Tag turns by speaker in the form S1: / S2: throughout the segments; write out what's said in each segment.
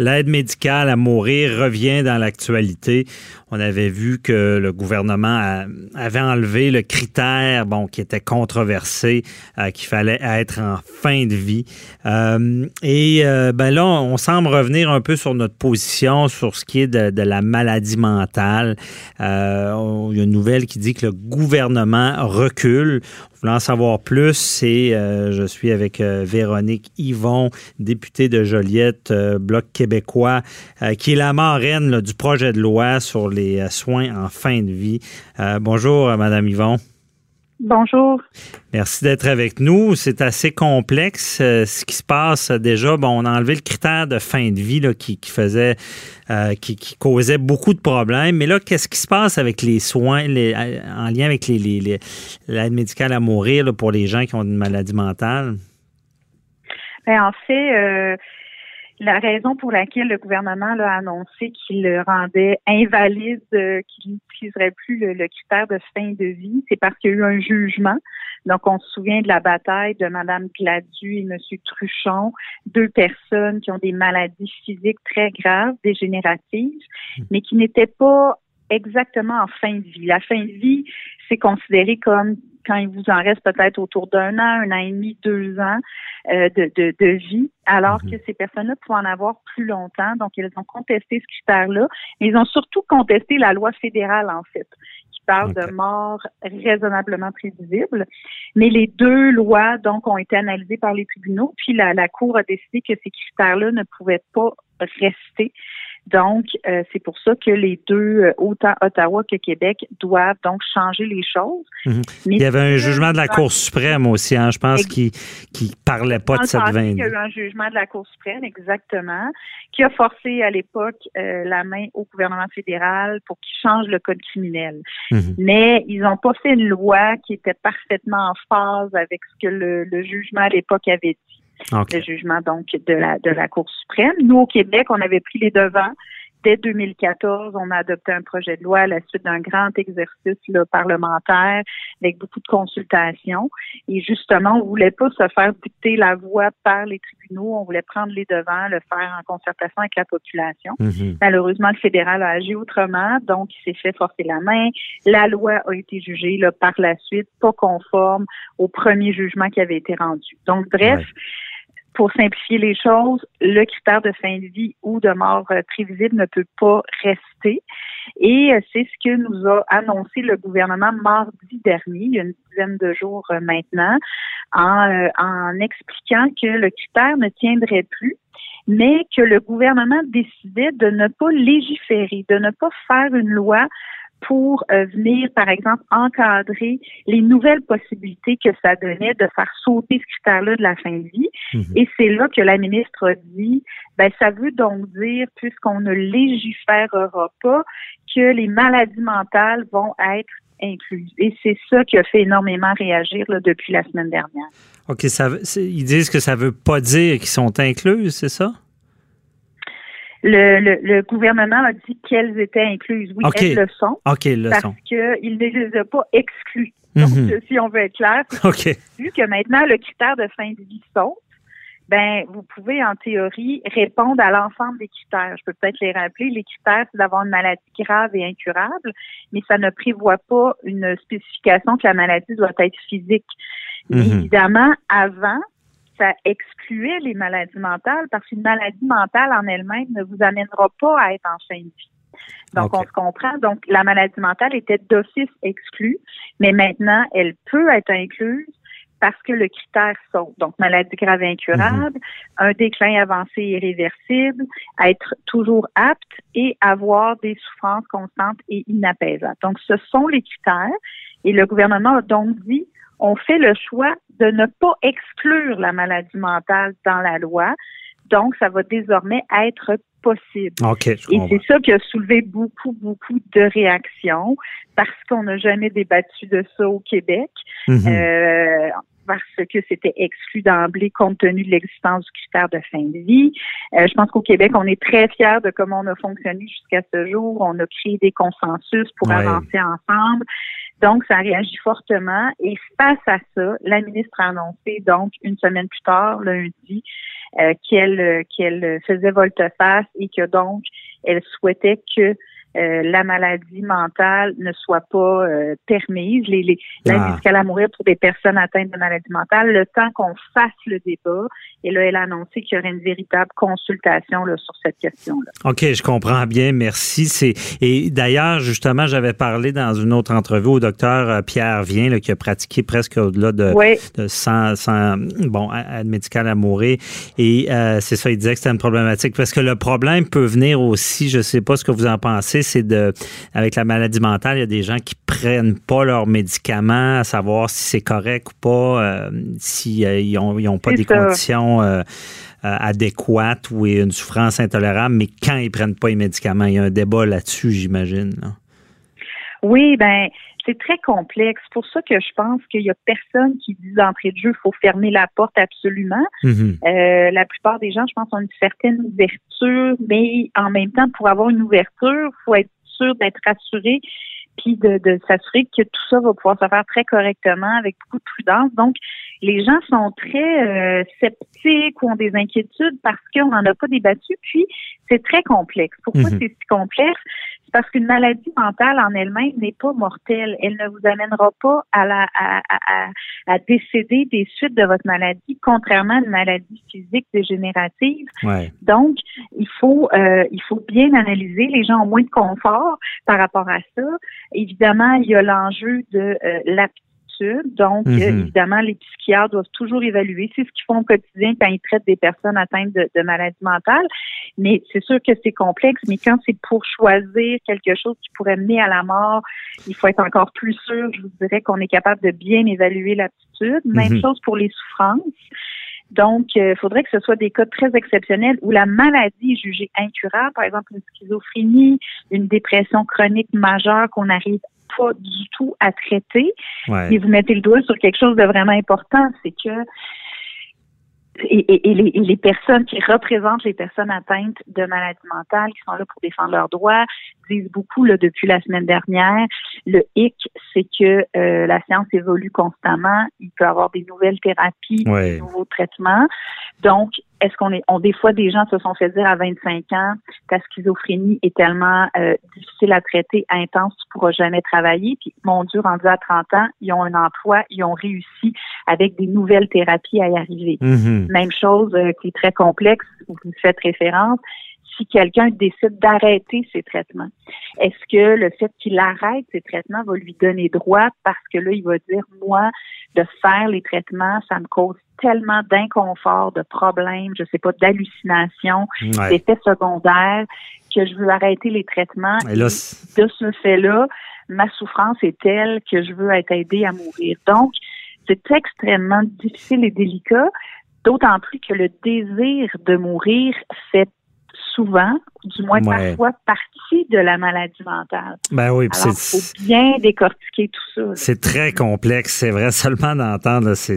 S1: L'aide médicale à mourir revient dans l'actualité. On avait vu que le gouvernement avait enlevé le critère, bon, qui était controversé, euh, qu'il fallait être en fin de vie. Euh, et euh, ben là, on semble revenir un peu sur notre position sur ce qui est de, la maladie mentale. il y a une nouvelle qui dit que le gouvernement recule voulez en savoir plus, c'est euh, je suis avec euh, Véronique Yvon, députée de Joliette, euh, Bloc québécois, qui est la marraine du projet de loi sur les soins en fin de vie. bonjour, Madame Yvon.
S2: Bonjour.
S1: Merci d'être avec nous. C'est assez complexe euh, ce qui se passe. Déjà, bon, on a enlevé le critère de fin de vie là, qui, faisait, euh, qui, causait beaucoup de problèmes. Mais là, qu'est-ce qui se passe avec les soins les, euh, en lien avec l'aide les, les, médicale à mourir pour les gens qui ont une maladie mentale?
S2: Bien, en fait, la raison pour laquelle le gouvernement a annoncé qu'il le rendait invalide, euh, qu'il n'utiliserait plus le, critère de fin de vie, c'est parce qu'il y a eu un jugement. Donc, on se souvient de la bataille de Mme Gladu et M. Truchon, deux personnes qui ont des maladies physiques très graves, dégénératives, mmh. mais qui n'étaient pas exactement en fin de vie. La fin de vie, c'est considéré comme quand il vous en reste peut-être autour d'un an, un an et demi, deux ans euh, de, de, de, vie, alors mhm. que ces personnes-là pouvaient en avoir plus longtemps. Donc, ils ont contesté ce critère-là. Mais ils ont surtout contesté la loi fédérale, en fait, qui parle de mort raisonnablement prévisible. Mais les deux lois, donc, ont été analysées par les tribunaux, puis la, la Cour a décidé que ces critères-là ne pouvaient pas rester. Donc, euh, c'est pour ça que les deux, euh, autant Ottawa que Québec, doivent donc changer les choses.
S1: Mhm. il y avait un jugement de la Cour suprême aussi, hein, je pense, qui qui parlait pas de cette veine.
S2: Il y a eu un jugement de la Cour suprême, exactement, qui a forcé à l'époque euh, la main au gouvernement fédéral pour qu'il change le code criminel. Mhm. Mais ils n'ont pas fait une loi qui était parfaitement en phase avec ce que le jugement à l'époque avait le jugement donc de la de la Cour suprême. Nous au Québec, on avait pris les devants. Dès 2014, on a adopté un projet de loi à la suite d'un grand exercice là, parlementaire avec beaucoup de consultations. Et justement, on voulait pas se faire dicter la voie par les tribunaux. On voulait prendre les devants, le faire en concertation avec la population. Mm-hmm. Malheureusement, le fédéral a agi autrement, donc il s'est fait forcer la main. La loi a été jugée là, par la suite pas conforme au premier jugement qui avait été rendu. Donc, bref pour simplifier les choses, le critère de fin de vie ou de mort euh, prévisible ne peut pas rester. Et euh, c'est ce que nous a annoncé le gouvernement mardi dernier, il y a une dizaine de jours euh, maintenant, en, en expliquant que le critère ne tiendrait plus mais que le gouvernement décidait de ne pas légiférer, de ne pas faire une loi pour euh, venir, par exemple, encadrer les nouvelles possibilités que ça donnait de faire sauter ce critère-là de la fin de vie. Mhm. Et c'est là que la ministre a dit, ben, ça veut donc dire, puisqu'on ne légiférera pas, que les maladies mentales vont être incluses. Et c'est ça qui a fait énormément réagir là, depuis la semaine dernière.
S1: OK, ça, ils disent que ça veut pas dire qu'ils sont incluses, c'est ça?
S2: Le, le, gouvernement a dit qu'elles étaient incluses. Oui, elles le sont.
S1: OK, le
S2: parce qu'il ne les a pas exclues. Donc, mhm. si on veut être clair, vu que maintenant le critère de fin de vie saute, ben vous pouvez en théorie répondre à l'ensemble des critères. Je peux peut-être les rappeler. Les critères, c'est d'avoir une maladie grave et incurable, mais ça ne prévoit pas une spécification que la maladie doit être physique. Mhm. Évidemment, avant, ça excluait les maladies mentales parce qu'une maladie mentale en elle-même ne vous amènera pas à être en fin de vie. Donc, on se comprend. Donc, la maladie mentale était d'office exclue, mais maintenant, elle peut être incluse parce que le critère saute. Donc, maladie grave incurable, mhm. un déclin avancé irréversible, être toujours apte et avoir des souffrances constantes et inapaisantes. Donc, ce sont les critères. Et le gouvernement a donc dit, on fait le choix de ne pas exclure la maladie mentale dans la loi. Donc, ça va désormais être possible.
S1: Et
S2: c'est ça qui a soulevé beaucoup, beaucoup de réactions parce qu'on n'a jamais débattu de ça au Québec. Mhm. Euh, parce que c'était exclu d'emblée compte tenu de l'existence du critère de fin de vie. Euh, je pense qu'au Québec, on est très fiers de comment on a fonctionné jusqu'à ce jour. On a créé des consensus pour avancer ensemble. Donc, ça a réagi fortement. Et face à ça, la ministre a annoncé, donc, une semaine plus tard, lundi, euh, qu'elle qu'elle faisait volte-face et que donc, elle souhaitait que euh, la maladie mentale ne soit pas euh, permise, les, les, l'aide médicale à mourir pour des personnes atteintes de maladie mentale, le temps qu'on fasse le débat. Et là, elle a annoncé qu'il y aurait une véritable consultation là, sur cette question-là.
S1: OK, je comprends bien. Merci. C'est Et d'ailleurs, justement, j'avais parlé dans une autre entrevue au docteur euh, Pierre Vien, qui a pratiqué presque au-delà de, de 100, 100, bon, aide médicale à mourir. Et c'est ça, il disait que c'était une problématique. Parce que le problème peut venir aussi, je ne sais pas ce que vous en pensez, c'est de, avec la maladie mentale, il y a des gens qui prennent pas leurs médicaments, à savoir si c'est correct ou pas, euh, s'ils si, n'ont pas des conditions euh, euh, adéquates ou une souffrance intolérable, mais quand ils prennent pas les médicaments, il y a un débat là-dessus, j'imagine.
S2: Oui, ben c'est très complexe. C'est pour ça que je pense qu'il y a personne qui dit d'entrée de jeu, il faut fermer la porte absolument. Mm-hmm. euh, la plupart des gens, je pense, ont une certaine ouverture, mais en même temps, pour avoir une ouverture, il faut être sûr d'être rassuré puis de, de s'assurer que tout ça va pouvoir se faire très correctement avec beaucoup de prudence. Donc, les gens sont très euh, sceptiques ou ont des inquiétudes parce qu'on n'en a pas débattu. Puis, c'est très complexe. Pourquoi mm-hmm. c'est si complexe? parce qu'une maladie mentale en elle-même n'est pas mortelle. Elle ne vous amènera pas à, la, à, à, à, décéder des suites de votre maladie, contrairement à une maladie physique dégénérative. Donc, il faut, euh, il faut bien analyser. Les gens ont moins de confort par rapport à ça. Évidemment, il y a l'enjeu de euh, donc, euh, mhm. évidemment, les psychiatres doivent toujours évaluer. C'est ce qu'ils font au quotidien quand ils traitent des personnes atteintes de, de maladies mentales. Mais c'est sûr que c'est complexe, mais quand c'est pour choisir quelque chose qui pourrait mener à la mort, il faut être encore plus sûr. Je vous dirais qu'on est capable de bien évaluer l'aptitude. Même mhm. chose pour les souffrances. Donc, il euh, faudrait que ce soit des cas très exceptionnels où la maladie est jugée incurable, par exemple une schizophrénie, une dépression chronique majeure qu'on arrive pas du tout à traiter. Et vous mettez le doigt sur quelque chose de vraiment important, c'est que et, les, les, personnes qui représentent les personnes atteintes de maladies mentales, qui sont là pour défendre leurs droits, disent beaucoup là, depuis la semaine dernière. Le hic, c'est que euh, la science évolue constamment. Il peut y avoir des nouvelles thérapies, des nouveaux traitements. Donc, est-ce qu'on est, on, des fois, des gens se sont fait dire à 25 ans, ta schizophrénie est tellement euh, difficile à traiter, intense, tu pourras jamais travailler. Puis, mon Dieu, rendu à 30 ans, ils ont un emploi, ils ont réussi avec des nouvelles thérapies à y arriver. Mm-hmm. Même chose euh, qui est très complexe, vous faites référence, si quelqu'un décide d'arrêter ses traitements, est-ce que le fait qu'il arrête ses traitements va lui donner droit? Parce que là, il va dire, moi, de faire les traitements, ça me cause tellement d'inconfort, de problèmes, je sais pas, d'hallucinations, d'effets secondaires, que je veux arrêter les traitements. Et de ce fait-là, ma souffrance est telle que je veux être aidée à mourir. Donc, c'est extrêmement difficile et délicat, d'autant plus que le désir de mourir fait souvent, du moins parfois, partie de la maladie mentale.
S1: Ben oui,
S2: il faut bien décortiquer tout ça.
S1: C'est très complexe, c'est vrai. Seulement d'entendre, c'est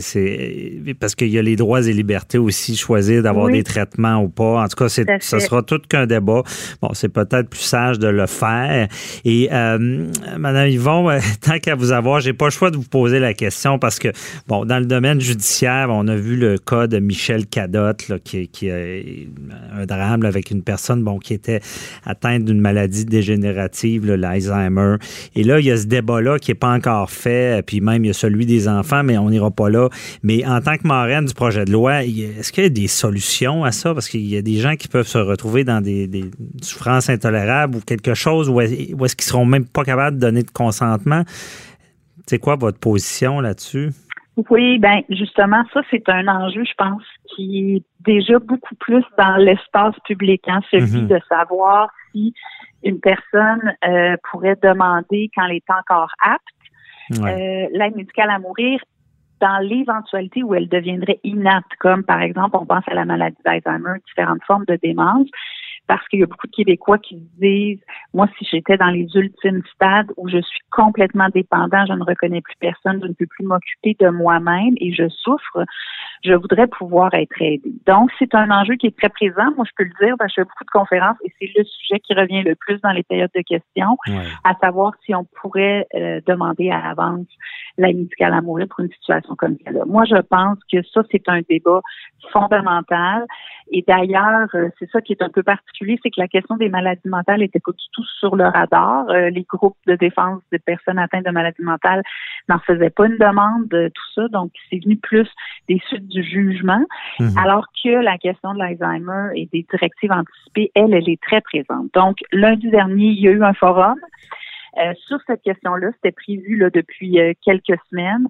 S1: parce qu'il y a les droits et libertés aussi, choisir d'avoir des traitements ou pas. En tout cas, ce sera tout qu'un débat. Bon, c'est peut-être plus sage de le faire. Et euh, Madame Yvon, tant qu'à vous avoir, j'ai pas le choix de vous poser la question parce que, bon, dans le domaine judiciaire, on a vu le cas de Michel Cadotte, là, qui, qui a un drame avec une personne bon, qui était atteinte d'une maladie dégénérative, l'Alzheimer. Et là, il y a ce débat-là qui n'est pas encore fait, puis même il y a celui des enfants, mais on n'ira pas là. Mais en tant que marraine du projet de loi, est-ce qu'il y a des solutions à ça? Parce qu'il y a des gens qui peuvent se retrouver dans des, souffrances intolérables ou quelque chose où est-ce qu'ils seront même pas capables de donner de consentement? C'est quoi votre position là-dessus?
S2: Oui, ben justement, ça c'est un enjeu, je pense, qui est déjà beaucoup plus dans l'espace public, hein, celui mhm. de savoir si une personne euh, pourrait demander quand elle est encore apte euh, l'aide médicale à mourir dans l'éventualité où elle deviendrait inapte, comme par exemple, on pense à la maladie d'Alzheimer, différentes formes de démence. Parce qu'il y a beaucoup de Québécois qui disent, moi, si j'étais dans les ultimes stades où je suis complètement dépendant, je ne reconnais plus personne, je ne peux plus m'occuper de moi-même et je souffre, je voudrais pouvoir être aidé. Donc, c'est un enjeu qui est très présent. Moi, je peux le dire, que je fais beaucoup de conférences et c'est le sujet qui revient le plus dans les périodes de questions, à savoir si on pourrait euh, demander à l'avance l'aide médicale à mourir pour une situation comme celle-là. Moi, je pense que ça, c'est un débat fondamental. Et d'ailleurs, euh, c'est ça qui est un peu particulier, c'est que la question des maladies mentales n'était pas du tout sur le radar. Euh, les groupes de défense des personnes atteintes de maladies mentales n'en faisaient pas une demande de tout ça. Donc, c'est venu plus des suites du jugement. Mhm. Alors que la question de l'Alzheimer et des directives anticipées, elle, elle est très présente. Donc, lundi dernier, il y a eu un forum. Euh, sur cette question-là, c'était prévu là, depuis quelques semaines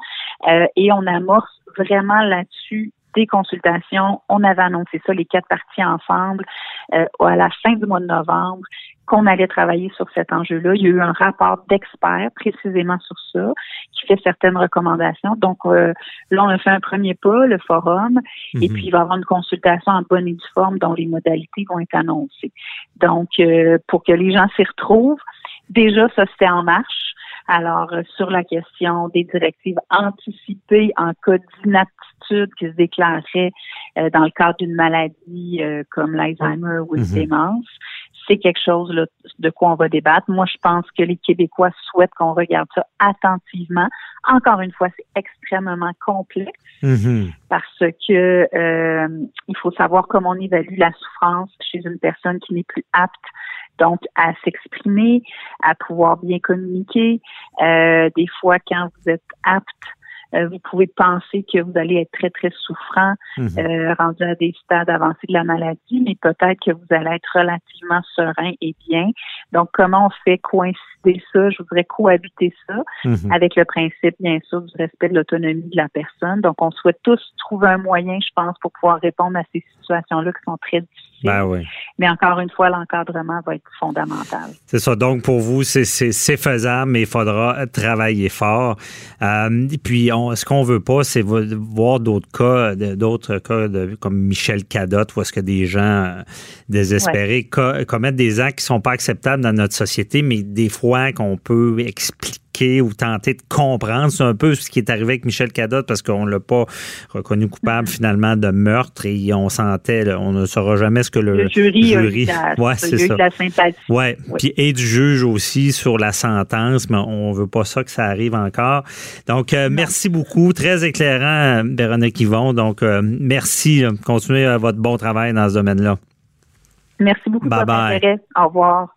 S2: et on amorce vraiment là-dessus des consultations. On avait annoncé ça, les quatre parties ensemble, euh, à la fin du mois de novembre, qu'on allait travailler sur cet enjeu-là. Il y a eu un rapport d'experts précisément sur ça, qui fait certaines recommandations. Donc, euh, là, on a fait un premier pas, le forum, et mhm. puis il va y avoir une consultation en bonne et due forme dont les modalités vont être annoncées. Donc, euh, pour que les gens s'y retrouvent, déjà, ça, c'était en marche. Alors, euh, sur la question des directives anticipées en cas d'inaptitude qui se déclarerait euh, dans le cadre d'une maladie euh, comme l'Alzheimer ou une mhm. démence, c'est quelque chose de quoi on va débattre. Moi, je pense que les Québécois souhaitent qu'on regarde ça attentivement. Encore une fois, c'est extrêmement complexe mhm. parce que il faut savoir comment on évalue la souffrance chez une personne qui n'est plus apte donc à s'exprimer, à pouvoir bien communiquer. Euh, des fois, quand vous êtes apte euh, vous pouvez penser que vous allez être très, très souffrant, mhm. euh, rendu à des stades avancés de la maladie, mais peut-être que vous allez être relativement serein et bien. Donc, comment on fait coïncider ça? Je voudrais cohabiter ça mhm. avec le principe, bien sûr, du respect de l'autonomie de la personne. Donc, on souhaite tous trouver un moyen, je pense, pour pouvoir répondre à ces situations-là qui sont très difficiles.
S1: Ben oui.
S2: Mais encore une fois, l'encadrement va être fondamental.
S1: C'est ça. Donc, pour vous, c'est faisable, mais il faudra travailler fort. Euh, puis, on ce qu'on veut pas, c'est voir d'autres cas, d'autres cas comme Michel Cadotte, où est-ce que des gens euh, désespérés commettent des actes qui sont pas acceptables dans notre société, mais des fois qu'on peut expliquer ou tenter de comprendre. C'est un peu ce qui est arrivé avec Michel Cadotte parce qu'on l'a pas reconnu coupable finalement de meurtre et on sentait, on ne saura jamais ce que le,
S2: jury,
S1: jury
S2: ouais, c'est ça. la sympathie.
S1: Ouais. Puis et du juge aussi sur la sentence, mais on veut pas ça que ça arrive encore. Donc euh, merci beaucoup, très éclairant, Véronique Yvon. Donc euh, merci, continuez votre bon travail dans ce domaine-là.
S2: Merci beaucoup
S1: bye
S2: intérêt. Au revoir.